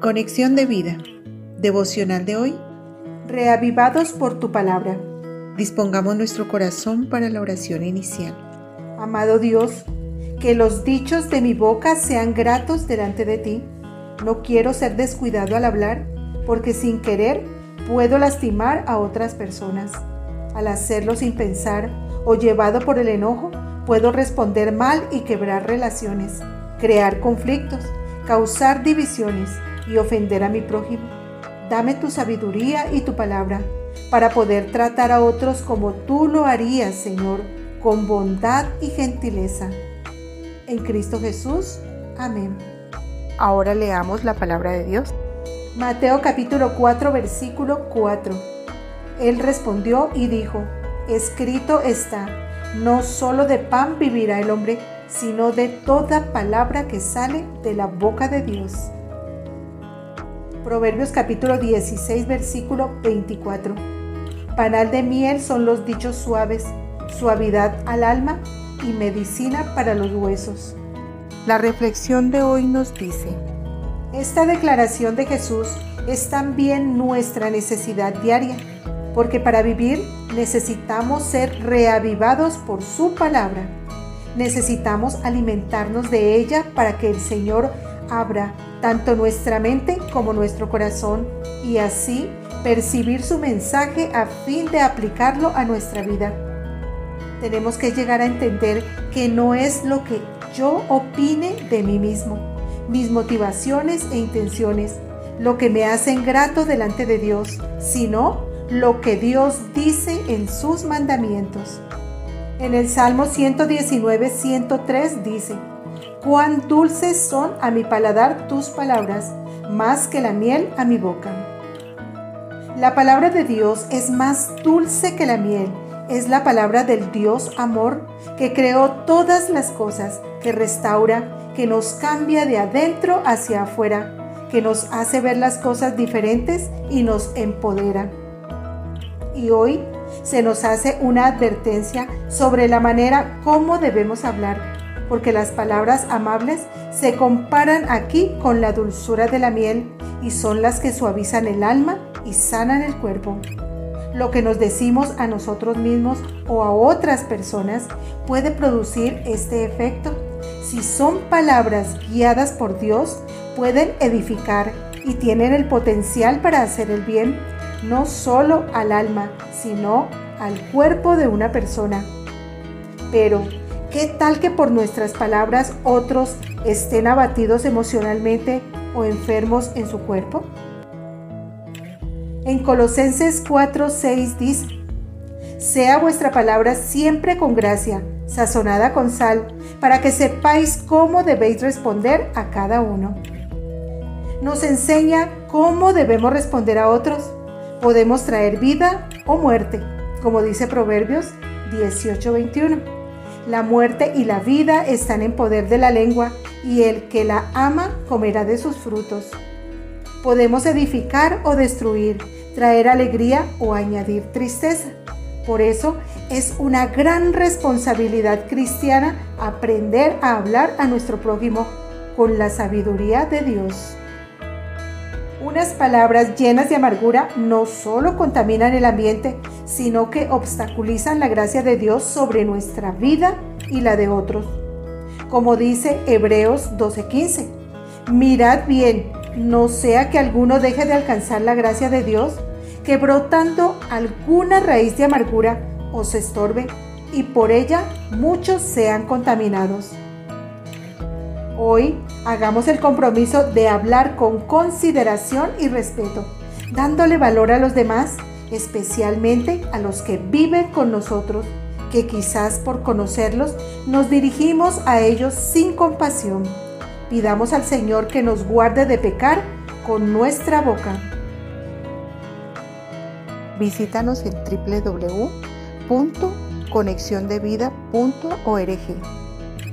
Conexión de vida. Devocional de hoy. Reavivados por tu palabra. Dispongamos nuestro corazón para la oración inicial. Amado Dios, que los dichos de mi boca sean gratos delante de ti. No quiero ser descuidado al hablar, porque sin querer puedo lastimar a otras personas. Al hacerlo sin pensar o llevado por el enojo, puedo responder mal y quebrar relaciones, crear conflictos, causar divisiones y ofender a mi prójimo. Dame tu sabiduría y tu palabra para poder tratar a otros como tú lo harías, Señor, con bondad y gentileza. En Cristo Jesús. Amén. Ahora leamos la palabra de Dios. Mateo capítulo 4 versículo 4. Él respondió y dijo, escrito está, no solo de pan vivirá el hombre, sino de toda palabra que sale de la boca de Dios. Proverbios capítulo 16 versículo 24. Panal de miel son los dichos suaves, suavidad al alma y medicina para los huesos. La reflexión de hoy nos dice, esta declaración de Jesús es también nuestra necesidad diaria, porque para vivir necesitamos ser reavivados por su palabra. Necesitamos alimentarnos de ella para que el Señor abra tanto nuestra mente como nuestro corazón y así percibir su mensaje a fin de aplicarlo a nuestra vida. Tenemos que llegar a entender que no es lo que yo opine de mí mismo, mis motivaciones e intenciones, lo que me hacen grato delante de Dios, sino lo que Dios dice en sus mandamientos. En el Salmo 119, 103 dice, Cuán dulces son a mi paladar tus palabras, más que la miel a mi boca. La palabra de Dios es más dulce que la miel. Es la palabra del Dios amor que creó todas las cosas, que restaura, que nos cambia de adentro hacia afuera, que nos hace ver las cosas diferentes y nos empodera. Y hoy se nos hace una advertencia sobre la manera como debemos hablar porque las palabras amables se comparan aquí con la dulzura de la miel y son las que suavizan el alma y sanan el cuerpo. Lo que nos decimos a nosotros mismos o a otras personas puede producir este efecto. Si son palabras guiadas por Dios, pueden edificar y tienen el potencial para hacer el bien, no solo al alma, sino al cuerpo de una persona. Pero ¿Qué tal que por nuestras palabras otros estén abatidos emocionalmente o enfermos en su cuerpo? En Colosenses 4:6 dice, sea vuestra palabra siempre con gracia, sazonada con sal, para que sepáis cómo debéis responder a cada uno. Nos enseña cómo debemos responder a otros. Podemos traer vida o muerte, como dice Proverbios 18:21. La muerte y la vida están en poder de la lengua, y el que la ama comerá de sus frutos. Podemos edificar o destruir, traer alegría o añadir tristeza. Por eso es una gran responsabilidad cristiana aprender a hablar a nuestro prójimo con la sabiduría de Dios. Unas palabras llenas de amargura no solo contaminan el ambiente, sino que obstaculizan la gracia de Dios sobre nuestra vida y la de otros. Como dice Hebreos 12:15, mirad bien, no sea que alguno deje de alcanzar la gracia de Dios, que brotando alguna raíz de amargura os estorbe y por ella muchos sean contaminados. Hoy hagamos el compromiso de hablar con consideración y respeto, dándole valor a los demás, especialmente a los que viven con nosotros, que quizás por conocerlos nos dirigimos a ellos sin compasión. Pidamos al Señor que nos guarde de pecar con nuestra boca. Visítanos en www.conexiondevida.org.